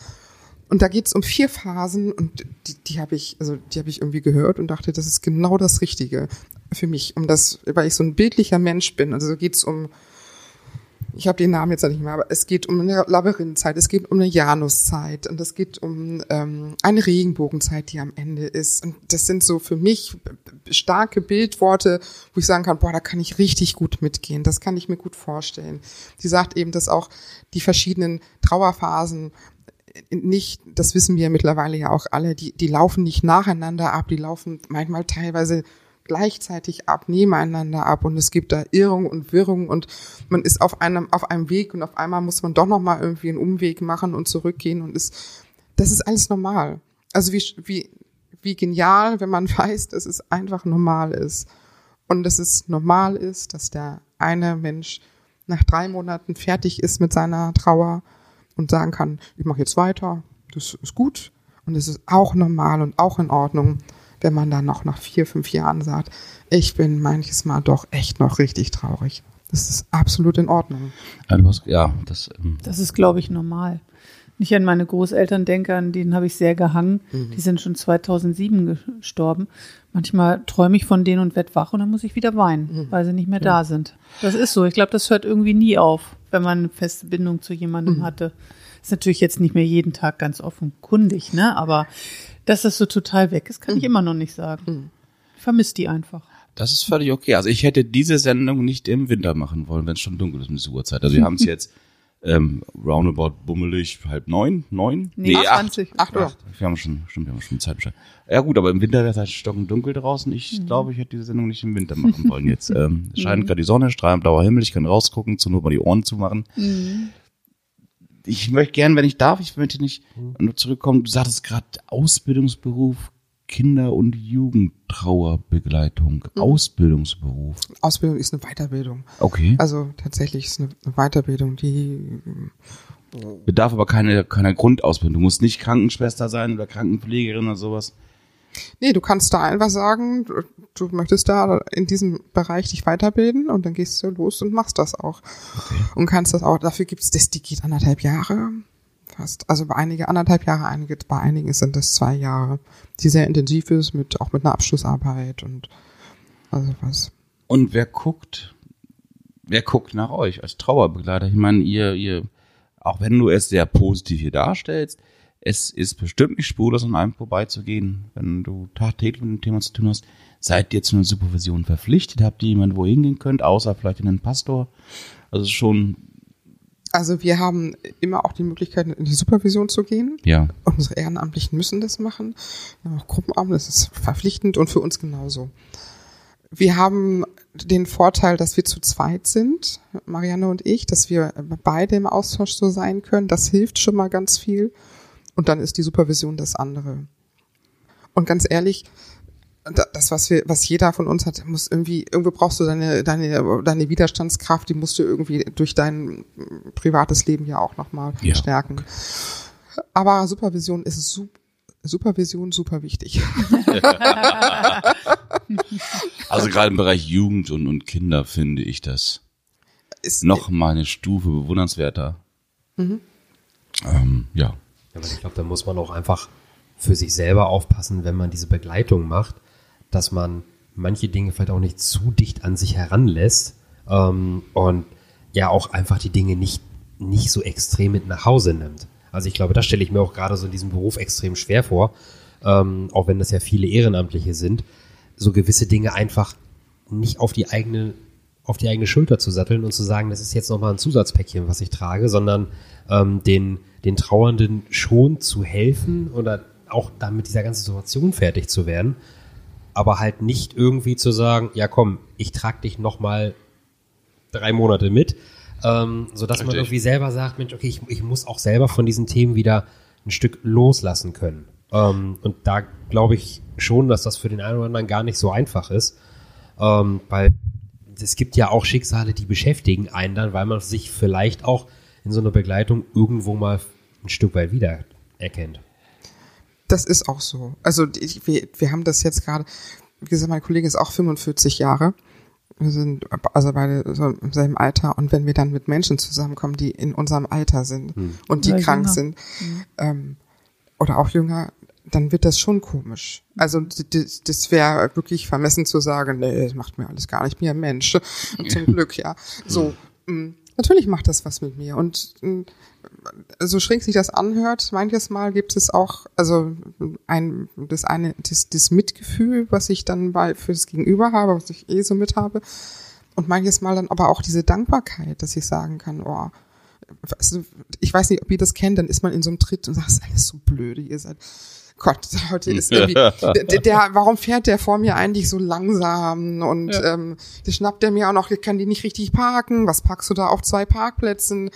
Und da geht's um vier Phasen und die, die habe ich, also die habe ich irgendwie gehört und dachte, das ist genau das Richtige für mich, um das, weil ich so ein bildlicher Mensch bin. Also geht's um, ich habe den Namen jetzt nicht mehr, aber es geht um eine Labyrinthzeit, es geht um eine Januszeit und es geht um ähm, eine Regenbogenzeit, die am Ende ist. Und das sind so für mich starke Bildworte, wo ich sagen kann, boah, da kann ich richtig gut mitgehen. Das kann ich mir gut vorstellen. Die sagt eben, dass auch die verschiedenen Trauerphasen nicht, das wissen wir mittlerweile ja auch alle, die, die laufen nicht nacheinander ab, die laufen manchmal teilweise gleichzeitig ab, nebeneinander ab und es gibt da Irrung und Wirrung und man ist auf einem, auf einem Weg und auf einmal muss man doch nochmal irgendwie einen Umweg machen und zurückgehen und ist, das ist alles normal. Also wie, wie, wie genial, wenn man weiß, dass es einfach normal ist und dass es normal ist, dass der eine Mensch nach drei Monaten fertig ist mit seiner Trauer und sagen kann, ich mache jetzt weiter, das ist gut und es ist auch normal und auch in Ordnung, wenn man dann noch nach vier, fünf Jahren sagt, ich bin manches Mal doch echt noch richtig traurig. Das ist absolut in Ordnung. Ja, das, ähm, Das ist, glaube ich, normal. Wenn ich an meine Großeltern denke, an denen habe ich sehr gehangen. Mhm. Die sind schon 2007 gestorben. Manchmal träume ich von denen und werd wach und dann muss ich wieder weinen, Mhm. weil sie nicht mehr da sind. Das ist so. Ich glaube, das hört irgendwie nie auf, wenn man eine feste Bindung zu jemandem Mhm. hatte. Ist natürlich jetzt nicht mehr jeden Tag ganz offenkundig, ne? Aber dass das so total weg ist, kann Mhm. ich immer noch nicht sagen. Ich vermisse die einfach. das ist völlig okay. Also ich hätte diese Sendung nicht im Winter machen wollen, wenn es schon dunkel ist um diese Uhrzeit. Also wir haben es jetzt ähm, roundabout bummelig halb neun, neun? Nee, acht. 20. Acht Uhr. Acht. Wir haben schon, stimmt, wir haben schon Zeit Bescheid. Ja gut, aber im Winter wäre es halt stockendunkel draußen. Ich glaube, ich hätte diese Sendung nicht im Winter machen wollen jetzt. Ähm, es scheint gerade die Sonne, strahlend blauer Himmel, ich kann rausgucken, zur Not mal die Ohren zumachen. Ich möchte gern, wenn ich darf, ich möchte nicht nur zurückkommen. Du sagtest gerade Ausbildungsberuf, Kinder- und Jugendtrauerbegleitung. Ausbildungsberuf. Ausbildung ist eine Weiterbildung. Okay. Also tatsächlich ist eine Weiterbildung, die Bedarf aber keine, keiner Grundausbildung. Du musst nicht Krankenschwester sein oder Krankenpflegerin oder sowas. Nee, du kannst da einfach sagen, du, du möchtest da in diesem Bereich dich weiterbilden und dann gehst du los und machst das auch. Und kannst das auch, dafür gibt's das, die geht anderthalb Jahre fast. Also bei einige anderthalb Jahre, einige, bei einigen sind das zwei Jahre, die sehr intensiv ist, mit, auch mit einer Abschlussarbeit und also was. Und wer guckt, wer guckt nach euch als Trauerbegleiter? Ich meine, ihr, ihr, auch wenn du es sehr positiv hier darstellst, es ist bestimmt nicht spurlos an einem vorbeizugehen, wenn du tagtäglich mit dem Thema zu tun hast. Seid ihr zu einer Supervision verpflichtet? Habt ihr jemanden, wo ihr hingehen könnt, außer vielleicht in einen Pastor? Also schon, Also wir haben immer auch die Möglichkeit, in die Supervision zu gehen. ja. Unsere Ehrenamtlichen müssen das machen. Wir haben auch Gruppenabend, das ist verpflichtend und für uns genauso. Wir haben den Vorteil, dass wir zu zweit sind, Marianne und ich, dass wir beide im Austausch so sein können. Das hilft schon mal ganz viel. Und dann ist die Supervision das andere. Und ganz ehrlich, das, was wir, was jeder von uns hat, muss irgendwie, irgendwo brauchst du deine, deine, deine Widerstandskraft, die musst du irgendwie durch dein mm, privates Leben ja auch nochmal Ja. stärken. Aber Supervision ist su Supervision super wichtig. Also gerade im Bereich Jugend und, und Kinder finde ich das Ist, noch mal eine Stufe bewundernswerter. Ähm, ja. Aber ich glaube, da muss man auch einfach für sich selber aufpassen, wenn man diese Begleitung macht, dass man manche Dinge vielleicht auch nicht zu dicht an sich heranlässt ähm, und ja auch einfach die Dinge nicht, nicht so extrem mit nach Hause nimmt. Also ich glaube, das stelle ich mir auch gerade so in diesem Beruf extrem schwer vor, ähm, auch wenn das ja viele Ehrenamtliche sind, so gewisse Dinge einfach nicht auf die eigene auf die eigene Schulter zu satteln und zu sagen, das ist jetzt nochmal ein Zusatzpäckchen, was ich trage, sondern ähm, den, den Trauernden schon zu helfen oder auch damit dieser ganzen Situation fertig zu werden. Aber halt nicht irgendwie zu sagen, ja komm, ich trag dich noch mal drei Monate mit, ähm, so dass man Richtig. irgendwie selber sagt, Mensch, okay, ich, ich muss auch selber von diesen Themen wieder ein Stück loslassen können. Ähm, und da glaube ich schon, dass das für den einen oder anderen gar nicht so einfach ist, ähm, weil es gibt ja auch Schicksale, die beschäftigen einen dann, weil man sich vielleicht auch in so einer Begleitung irgendwo mal ein Stück weit wieder erkennt. Das ist auch so. Also die- wir, wir haben das jetzt gerade, wie gesagt, mein Kollege ist auch 45 Jahre. Wir sind also beide so im selben Alter. Und wenn wir dann mit Menschen zusammenkommen, die in unserem Alter sind und die Oder krank jünger. sind, ähm, oder auch jünger, dann wird das schon komisch. Also d- d- das wäre wirklich vermessen zu sagen, nee, das macht mir alles gar nicht. Ich bin ja ein Mensch. Zum Glück, ja. So, mh, natürlich macht das was mit mir. Und mh, so schräg sich das anhört, manches Mal gibt es auch, also ein, das eine, das, das Mitgefühl, was ich dann bei fürs Gegenüber habe, was ich eh so mit habe. Und manches Mal dann aber auch diese Dankbarkeit, dass ich sagen kann, oh, also, ich weiß nicht, ob ihr das kennt, dann ist man in so einem Tritt und sagt, das ist alles so blöde, ihr seid, Gott, heute ist irgendwie, der, der, warum fährt der vor mir eigentlich so langsam und ähm, der schnappt der mir auch noch, ich kann die nicht richtig parken, was packst du da auf zwei Parkplätzen?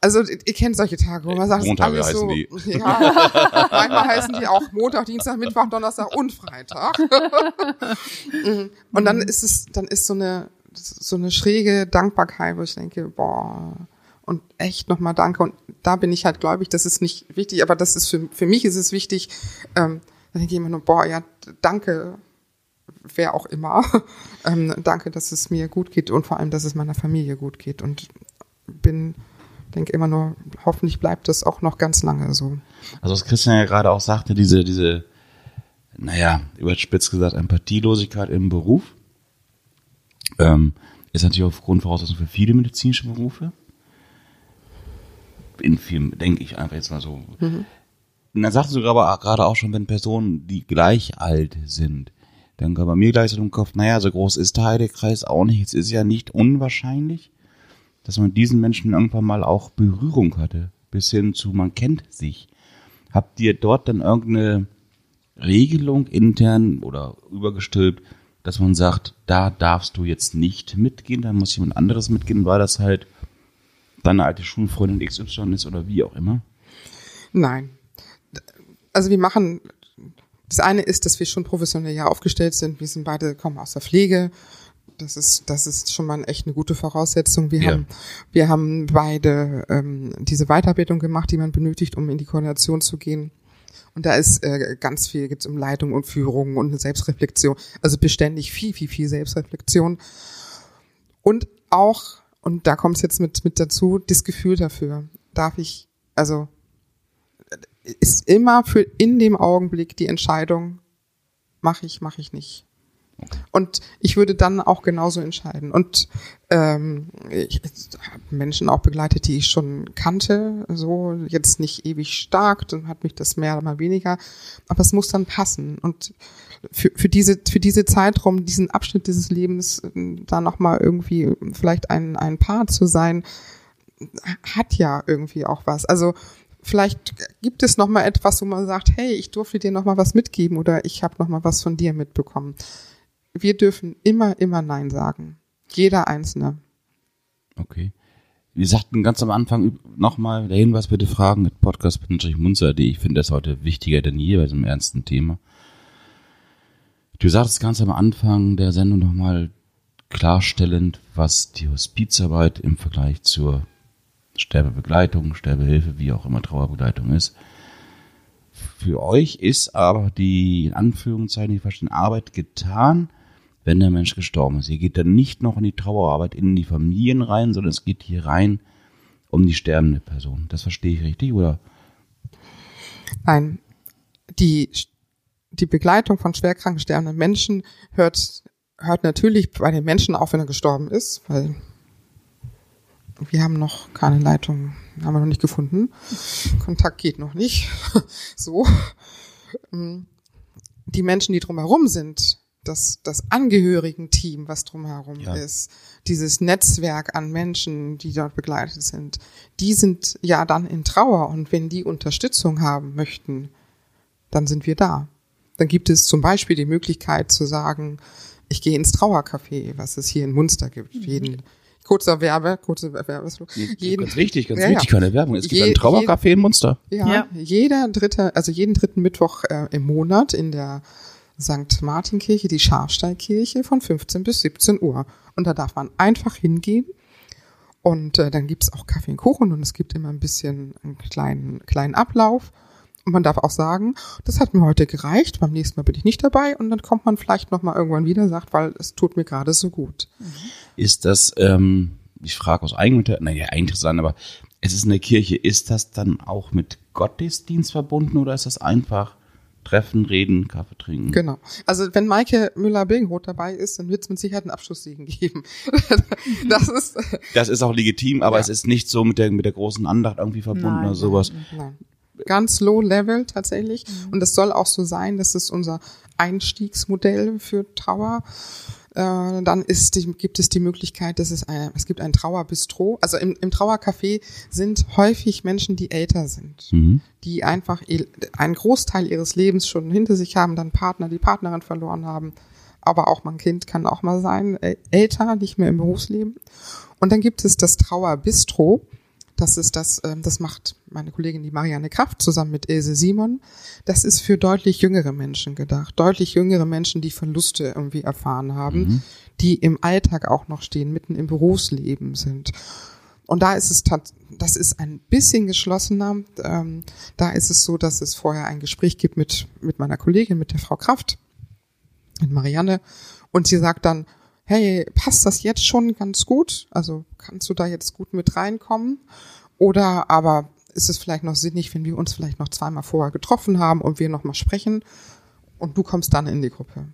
Also ihr kennt solche Tage, wo man sagt, es ist Montage alles so, heißen die. ja, manchmal heißen die auch Montag, Dienstag, Mittwoch, Donnerstag und Freitag. Mhm. und dann ist es, dann ist so eine, so eine schräge Dankbarkeit, wo ich denke, boah, und echt nochmal danke. Und da bin ich halt gläubig, das ist nicht wichtig, aber das ist für, für mich ist es wichtig, ähm, da denke ich immer nur, boah, ja, danke, wer auch immer. ähm, danke, dass es mir gut geht und vor allem, dass es meiner Familie gut geht. Und bin, denke immer nur, hoffentlich bleibt das auch noch ganz lange so. Also was Christian ja gerade auch sagte, diese, diese, naja, überspitzt gesagt, Empathielosigkeit im Beruf, ähm, ist natürlich auch Grundvoraussetzung für viele medizinische Berufe. In vielen, denke ich einfach jetzt mal so. Und dann sagst du aber gerade auch schon, wenn Personen, die gleich alt sind, dann kam bei mir gleich so im Kopf, naja, so groß ist der Heidekreis auch nicht. Es ist ja nicht unwahrscheinlich, dass man diesen Menschen irgendwann mal auch Berührung hatte. Bis hin zu, man kennt sich. Habt ihr dort dann irgendeine Regelung intern oder übergestülpt, dass man sagt, da darfst du jetzt nicht mitgehen, da muss jemand anderes mitgehen, weil das halt deine alte Schulfreundin XY ist oder wie auch immer? Nein. Also wir machen, das eine ist, dass wir schon professionell ja aufgestellt sind. Wir sind beide, kommen aus der Pflege. Das ist, das ist schon mal echt eine gute Voraussetzung. Wir Ja. haben, wir haben beide ähm, diese Weiterbildung gemacht, die man benötigt, um in die Koordination zu gehen. Und da ist äh, ganz viel, geht um Leitung und Führung und eine Selbstreflexion. Also beständig viel, viel, viel Selbstreflexion. Und auch, und da kommt es jetzt mit, mit dazu, das Gefühl dafür. Darf ich, also ist immer für in dem Augenblick die Entscheidung, mache ich, mache ich nicht. Und ich würde dann auch genauso entscheiden. Und ähm, ich, habe Menschen auch begleitet, die ich schon kannte, so jetzt nicht ewig stark, dann hat mich das mehr oder mal weniger, aber es muss dann passen. Und für, für diese für diese Zeitraum, diesen Abschnitt dieses Lebens, da noch mal irgendwie vielleicht ein ein Paar zu sein, hat ja irgendwie auch was. Also vielleicht gibt es noch mal etwas, wo man sagt, hey, ich durfte dir noch mal was mitgeben oder ich habe noch mal was von dir mitbekommen. Wir dürfen immer, immer Nein sagen. Jeder Einzelne. Okay. Wir sagten ganz am Anfang nochmal, der Hinweis bitte fragen mit podcast-munzer.de. Ich finde das heute wichtiger denn je bei diesem ernsten Thema. Du sagtest ganz am Anfang der Sendung nochmal klarstellend, was die Hospizarbeit im Vergleich zur Sterbebegleitung, Sterbehilfe, wie auch immer Trauerbegleitung ist. Für euch ist aber die, in Anführungszeichen, die verstehen, Arbeit getan, wenn der Mensch gestorben ist. Ihr geht dann nicht noch in die Trauerarbeit in die Familien rein, sondern es geht hier rein um die sterbende Person. Das verstehe ich richtig, oder? Nein, die, die Begleitung von schwerkranken sterbenden Menschen hört, hört natürlich bei den Menschen auf, wenn er gestorben ist, weil wir haben noch keine Leitung, haben wir noch nicht gefunden. Kontakt geht noch nicht. so. Die Menschen, die drumherum sind, das, das Angehörigen-Team, was drumherum Ja. ist, dieses Netzwerk an Menschen, die dort begleitet sind, die sind ja dann in Trauer und wenn die Unterstützung haben möchten, dann sind wir da. Dann gibt es zum Beispiel die Möglichkeit zu sagen, ich gehe ins Trauercafé, was es hier in Munster gibt. Mhm. Jeden, kurzer Werbe, kurze Werbe. Jeden, ganz wichtig, ganz Ja, wichtig, keine Werbung. Es gibt Je- ein Trauercafé in Munster. Ja, Ja. jeder dritte, also jeden dritten Mittwoch äh, im Monat in der St. Martinkirche, die Schafstallkirche von 15 bis 17 Uhr. Und da darf man einfach hingehen. Und äh, dann gibt's auch Kaffee und Kuchen und es gibt immer ein bisschen einen kleinen, kleinen Ablauf. Und man darf auch sagen, das hat mir heute gereicht, beim nächsten Mal bin ich nicht dabei und dann kommt man vielleicht nochmal irgendwann wieder, sagt, weil es tut mir gerade so gut. Ist das, ähm, ich frage aus eigenem Interesse, naja, interessant, aber es ist eine Kirche. Ist das dann auch mit Gottesdienst verbunden oder ist das einfach Treffen, Reden, Kaffee trinken? Genau. Also wenn Maike Müller-Bilgenroth dabei ist, dann wird es mit Sicherheit einen Abschlusssiegen geben. das ist, Das ist auch legitim, aber Ja. es ist nicht so mit der, mit der großen Andacht irgendwie verbunden Nein, oder sowas. Nein. Ganz low level tatsächlich. Und es soll auch so sein, das ist unser Einstiegsmodell für Trauer. Äh, dann ist die, gibt es die Möglichkeit, dass es eine, es gibt ein Trauerbistro. Also im, im Trauercafé sind häufig Menschen, die älter sind, Mhm. die einfach einen Großteil ihres Lebens schon hinter sich haben, dann Partner, die Partnerin verloren haben. Aber auch mein Kind kann auch mal sein, älter, nicht mehr im Berufsleben. Und dann gibt es das Trauerbistro. Das ist das, ähm, das macht meine Kollegin die Marianne Kraft zusammen mit Ilse Simon. Das ist für deutlich jüngere Menschen gedacht. Deutlich jüngere Menschen, die Verluste irgendwie erfahren haben, die im Alltag auch noch stehen, mitten im Berufsleben sind. Und da ist es das ist ein bisschen geschlossener. Ähm, da ist es so, dass es vorher ein Gespräch gibt mit, mit meiner Kollegin, mit der Frau Kraft, mit Marianne. Und sie sagt dann, hey, passt das jetzt schon ganz gut? Also kannst du da jetzt gut mit reinkommen? Oder aber ist es vielleicht noch sinnig, wenn wir uns vielleicht noch zweimal vorher getroffen haben und wir nochmal sprechen und du kommst dann in die Gruppe?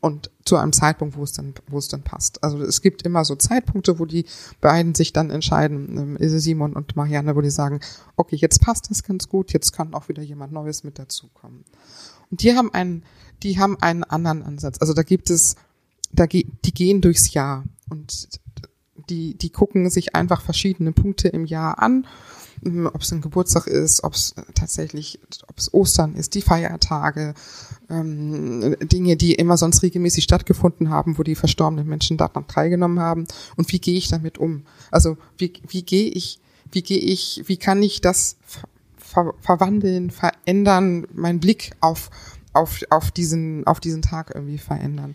Und zu einem Zeitpunkt, wo es dann, wo es dann passt. Also es gibt immer so Zeitpunkte, wo die beiden sich dann entscheiden, ähm, Simon und Marianne, wo die sagen, okay, jetzt passt das ganz gut, jetzt kann auch wieder jemand Neues mit dazukommen. Und die haben einen, die haben einen anderen Ansatz. Also da gibt es, da die gehen durchs Jahr und die, die gucken sich einfach verschiedene Punkte im Jahr an, ob es ein Geburtstag ist, ob es tatsächlich, ob es Ostern ist, die Feiertage, ähm, Dinge, die immer sonst regelmäßig stattgefunden haben, wo die verstorbenen Menschen daran teilgenommen haben. Und wie gehe ich damit um? Also wie, wie gehe ich, wie gehe ich, wie kann ich das ver verwandeln, verändern, meinen Blick auf, auf, auf diesen, auf diesen Tag irgendwie verändern?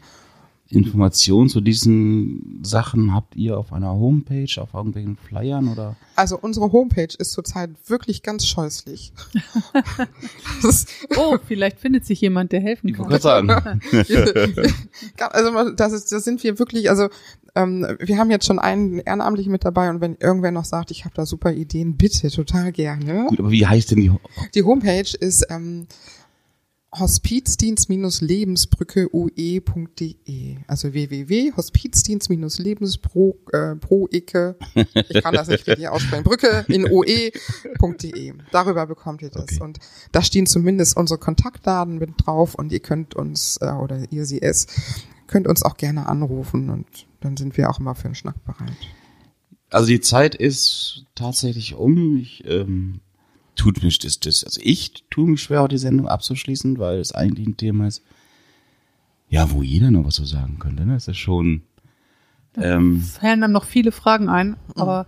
Informationen zu diesen Sachen habt ihr auf einer Homepage, auf irgendwelchen Flyern oder? Also unsere Homepage ist zurzeit wirklich ganz scheußlich. Oh, vielleicht findet sich jemand, der helfen Ich kann. wollte gerade sagen. also das, ist, das sind wir wirklich, also ähm, wir haben jetzt schon einen Ehrenamtlichen mit dabei und wenn irgendwer noch sagt, ich habe da super Ideen, bitte, total gerne. Gut, aber wie heißt denn die? Die Homepage ist ähm, hospizdienst-lebensbrücke.ue.de also www.hospizdienst-lebensbro-ecke ich kann das nicht richtig aussprechen, Brücke in oe.de. Darüber bekommt ihr das. Okay. Und da stehen zumindest unsere Kontaktdaten mit drauf und ihr könnt uns, äh, oder ihr sie es, könnt uns auch gerne anrufen und dann sind wir auch immer für einen Schnack bereit. Also die Zeit ist tatsächlich um. Ich ähm, tut mich das, das, also ich tue mich schwer, die Sendung abzuschließen, weil es eigentlich ein Thema ist, ja, wo jeder noch was zu sagen könnte. Ne? Es ist schon ähm, fallen dann noch viele Fragen ein, aber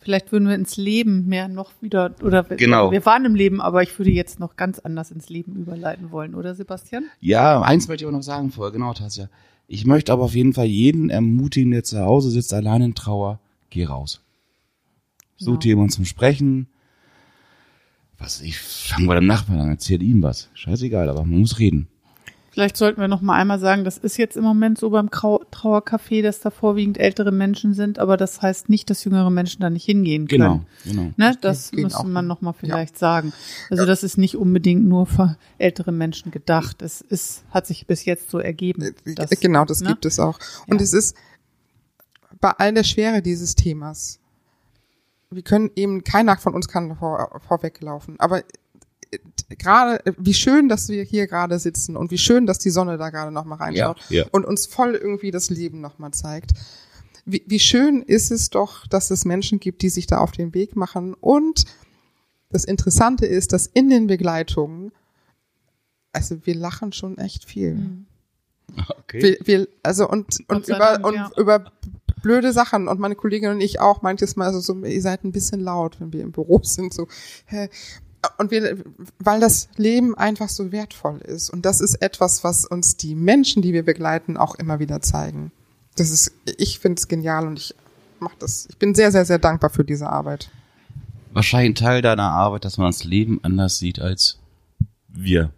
vielleicht würden wir ins Leben mehr noch wieder, oder wir- Genau. wir waren im Leben, aber ich würde jetzt noch ganz anders ins Leben überleiten wollen, oder Sebastian? Ja, eins möchte ich auch noch sagen vorher, genau, Tasja. Ich möchte aber auf jeden Fall jeden ermutigen, der zu Hause sitzt, allein in Trauer, geh raus. Such dir jemanden zum Sprechen. Was ich, fangen wir dem Nachbarn an, erzähl ihm was. Scheißegal, aber man muss reden. Vielleicht sollten wir noch mal einmal sagen, das ist jetzt im Moment so beim Trau Trauercafé, dass da vorwiegend ältere Menschen sind, aber das heißt nicht, dass jüngere Menschen da nicht hingehen können. Genau, genau. Ne, das Gehen müsste auch man noch mal vielleicht sagen. Also das ist nicht unbedingt nur für ältere Menschen gedacht. Es ist, hat sich bis jetzt so ergeben. dass- genau, das ne? gibt es auch. Und Ja. es ist bei all der Schwere dieses Themas. Wir können eben, keiner von uns kann vor, vorweglaufen. Aber äh, gerade, äh, wie schön, dass wir hier gerade sitzen und wie schön, dass die Sonne da gerade noch mal reinschaut Ja, ja. und uns voll irgendwie das Leben noch mal zeigt. Wie, wie schön ist es doch, dass es Menschen gibt, die sich da auf den Weg machen. Und das Interessante ist, dass in den Begleitungen also wir lachen schon echt viel. Okay. Wir, wir, also und, und über, Dank, und ja. über blöde Sachen und meine Kollegin und ich auch manches Mal so, so, ihr seid ein bisschen laut, wenn wir im Büro sind, so, und wir, weil das Leben einfach so wertvoll ist. Und das ist etwas, was uns die Menschen, die wir begleiten, auch immer wieder zeigen. Das ist, ich finde es genial und ich mach das. Ich bin sehr, sehr, sehr dankbar für diese Arbeit. Wahrscheinlich ein Teil deiner Arbeit, dass man das Leben anders sieht als wir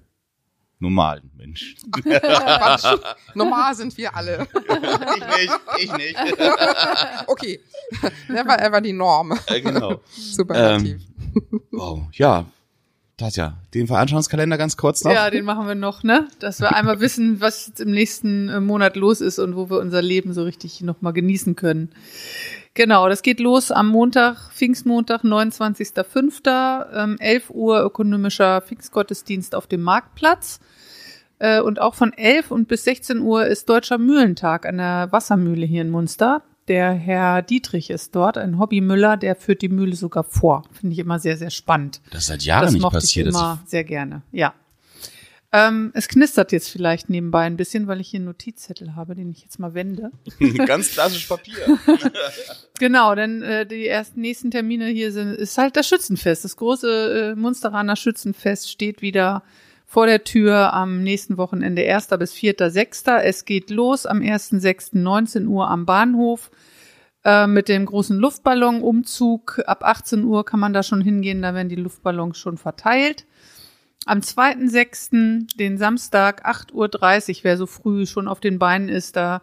normalen Menschen. Quatsch. Normal sind wir alle. ich nicht, ich nicht. Okay. Never ever die Norm. Äh, genau. Superlativ. Wow, ja. Tatja, den Veranstaltungskalender ganz kurz noch. Ja, den machen wir noch, ne? Dass wir einmal wissen, was jetzt im nächsten äh, Monat los ist und wo wir unser Leben so richtig nochmal genießen können. Genau, das geht los am Montag, Pfingstmontag, 29.05., ähm, 11 Uhr ökonomischer Pfingstgottesdienst auf dem Marktplatz. Äh, und auch von 11 und bis 16 Uhr ist Deutscher Mühlentag an der Wassermühle hier in Munster. Der Herr Dietrich ist dort, ein Hobbymüller, der führt die Mühle sogar vor. Finde ich immer sehr, sehr spannend. Das ist seit Jahren das nicht mochte passiert. ich dass immer sehr gerne, ja. Ähm, es knistert jetzt vielleicht nebenbei ein bisschen, weil ich hier einen Notizzettel habe, den ich jetzt mal wende. ganz klassisch Papier. Genau, denn äh, die ersten nächsten Termine hier sind, ist halt das Schützenfest. Das große äh, Munsteraner Schützenfest steht wieder vor der Tür am nächsten Wochenende 1. bis 4.6. Es geht los am 1.6. 19 Uhr am Bahnhof äh, mit dem großen Luftballonumzug. Ab 18 Uhr kann man da schon hingehen, da werden die Luftballons schon verteilt. Am 2.6., den Samstag, 8.30 Uhr, wer so früh schon auf den Beinen ist, da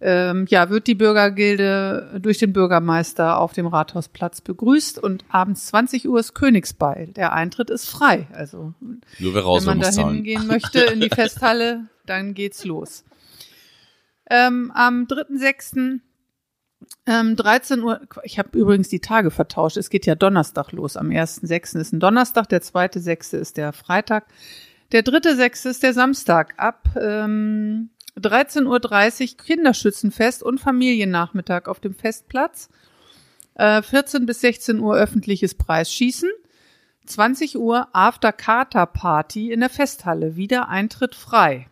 ähm, ja, wird die Bürgergilde durch den Bürgermeister auf dem Rathausplatz begrüßt und abends 20 Uhr ist Königsbeil. Der Eintritt ist frei. Also Nur wer raus wenn man da hingehen möchte in die Festhalle, dann geht's los. Ähm, am 3.6. Ähm, 13 Uhr, ich habe übrigens die Tage vertauscht. Es geht ja Donnerstag los. Am 1.6. ist ein Donnerstag, der 2.6. ist der Freitag. Der 3.6. ist der Samstag. Ab ähm, 13.30 Uhr Kinderschützenfest und Familiennachmittag auf dem Festplatz. Äh, 14 bis 16 Uhr öffentliches Preisschießen. 20 Uhr After-Kater-Party in der Festhalle. Wieder Eintritt frei.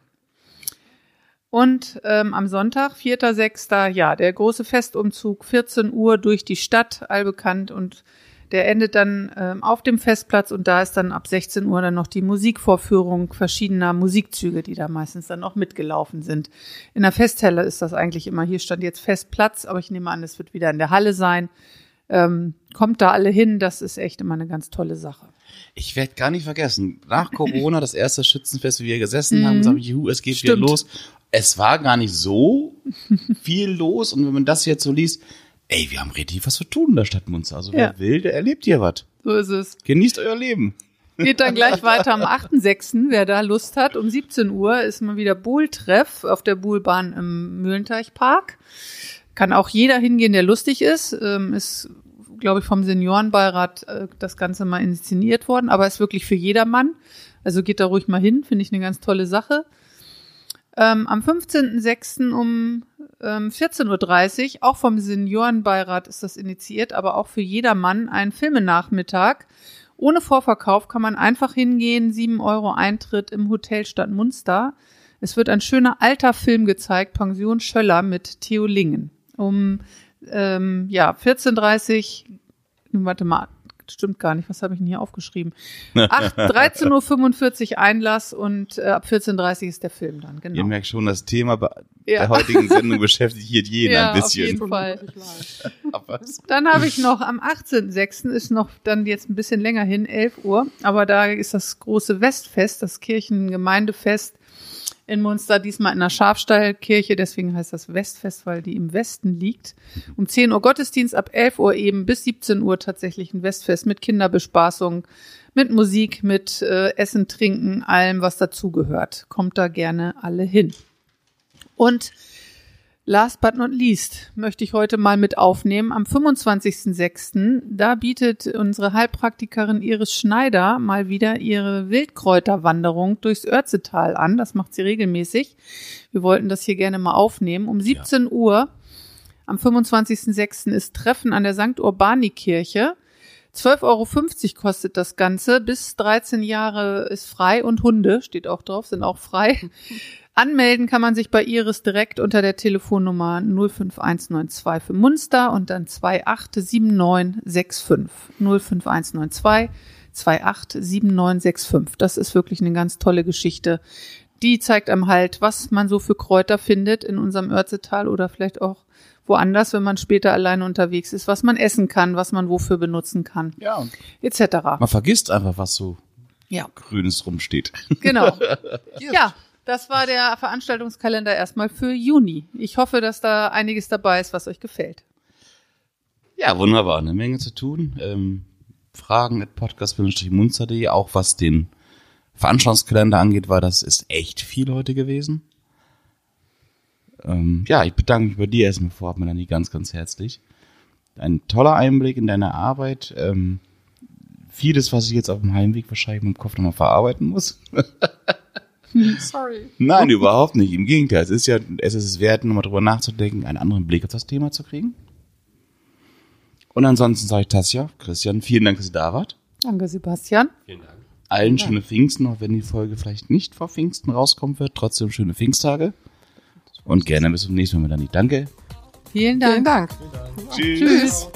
Und ähm, am Sonntag, 4.6., ja, der große Festumzug, 14 Uhr durch die Stadt, allbekannt. Und der endet dann ähm, auf dem Festplatz und da ist dann ab 16 Uhr dann noch die Musikvorführung verschiedener Musikzüge, die da meistens dann auch mitgelaufen sind. In der Festhalle ist das eigentlich immer, hier stand jetzt Festplatz, aber ich nehme an, es wird wieder in der Halle sein. Ähm, kommt da alle hin, das ist echt immer eine ganz tolle Sache. Ich werde gar nicht vergessen, nach Corona, das erste Schützenfest, wie wir gesessen haben, gesagt, juhu, es geht Mhm. Stimmt. wieder los. Es war gar nicht so viel los und wenn man das jetzt so liest, ey, wir haben richtig was zu tun in der Stadt Munster. Also Ja. wer will, der erlebt hier was. So ist es. Genießt euer Leben. Geht dann gleich weiter am 8.6., wer da Lust hat. Um 17 Uhr ist mal wieder Buhl-Treff auf der Buhlbahn im Mühlenteichpark. Kann auch jeder hingehen, der lustig ist. Ähm, ist, glaube ich, vom Seniorenbeirat äh, das Ganze mal inszeniert worden, aber ist wirklich für jedermann. Also geht da ruhig mal hin, finde ich eine ganz tolle Sache. Ähm, am 15.06. um ähm, 14.30 Uhr, auch vom Seniorenbeirat ist das initiiert, aber auch für jedermann ein Filmenachmittag. Ohne Vorverkauf kann man einfach hingehen, 7 Euro Eintritt im Hotel Stadt Munster. Es wird ein schöner alter Film gezeigt, Pension Schöller mit Theo Lingen. Um ähm, ja, 14.30 warte mal, stimmt gar nicht, was habe ich denn hier aufgeschrieben? 8, 13.45 Uhr Einlass und äh, ab 14.30 Uhr ist der Film dann, genau. Ihr merkt schon, das Thema Ja. der heutigen Sendung beschäftigt jeden Ja, ein auf jeden bisschen. Fall. Dann habe ich noch am 18.06. ist noch dann jetzt ein bisschen länger hin, 11 Uhr, aber da ist das große Westfest, das Kirchengemeindefest in Munster, diesmal in der Schafstallkirche, deswegen heißt das Westfest, weil die im Westen liegt. Um 10 Uhr Gottesdienst, ab 11 Uhr eben bis 17 Uhr tatsächlich ein Westfest mit Kinderbespaßung, mit Musik, mit äh, Essen, Trinken, allem, was dazugehört. Kommt da gerne alle hin. Und Last but not least möchte ich heute mal mit aufnehmen. Am 25.06. da bietet unsere Heilpraktikerin Iris Schneider mal wieder ihre Wildkräuterwanderung durchs Örzetal an. Das macht sie regelmäßig. Wir wollten das hier gerne mal aufnehmen. Um 17 Uhr am 25.06. ist Treffen an der St. Urbani Kirche. 12,50 Euro kostet das Ganze. Bis 13 Jahre ist frei und Hunde, steht auch drauf, sind auch frei. Anmelden kann man sich bei Iris direkt unter der Telefonnummer 05192 für Munster und dann 287965. 05192 287965. Das ist wirklich eine ganz tolle Geschichte. Die zeigt einem halt, was man so für Kräuter findet in unserem Örzetal oder vielleicht auch woanders, wenn man später alleine unterwegs ist, was man essen kann, was man wofür benutzen kann, Ja, und etc. man vergisst einfach, was so Ja, Grünes rumsteht. genau. ja, das war der Veranstaltungskalender erstmal für Juni. Ich hoffe, dass da einiges dabei ist, was euch gefällt. Ja, wunderbar. Eine Menge zu tun. Ähm, Fragen at podcast-munster.de, auch was den Veranstaltungskalender angeht, weil das ist echt viel heute gewesen. Ähm, ja, ich bedanke mich bei dir erstmal vorab, Melanie, ganz, ganz herzlich. Ein toller Einblick in deine Arbeit. Ähm, vieles, was ich jetzt auf dem Heimweg wahrscheinlich im Kopf nochmal verarbeiten muss. Sorry. Nein, überhaupt nicht. Im Gegenteil, es ist ja, es ist es wert, nochmal drüber nachzudenken, einen anderen Blick auf das Thema zu kriegen. Und ansonsten sage ich Tasja, Christian, vielen Dank, dass ihr da wart. Danke, Sebastian. Vielen Dank. Allen schöne Pfingsten, auch wenn die Folge vielleicht nicht vor Pfingsten rauskommen wird. Trotzdem schöne Pfingsttage. Und gerne bis zum nächsten Mal, Melanie. Danke. Vielen Dank. Vielen Dank. Tschüss. Tschüss.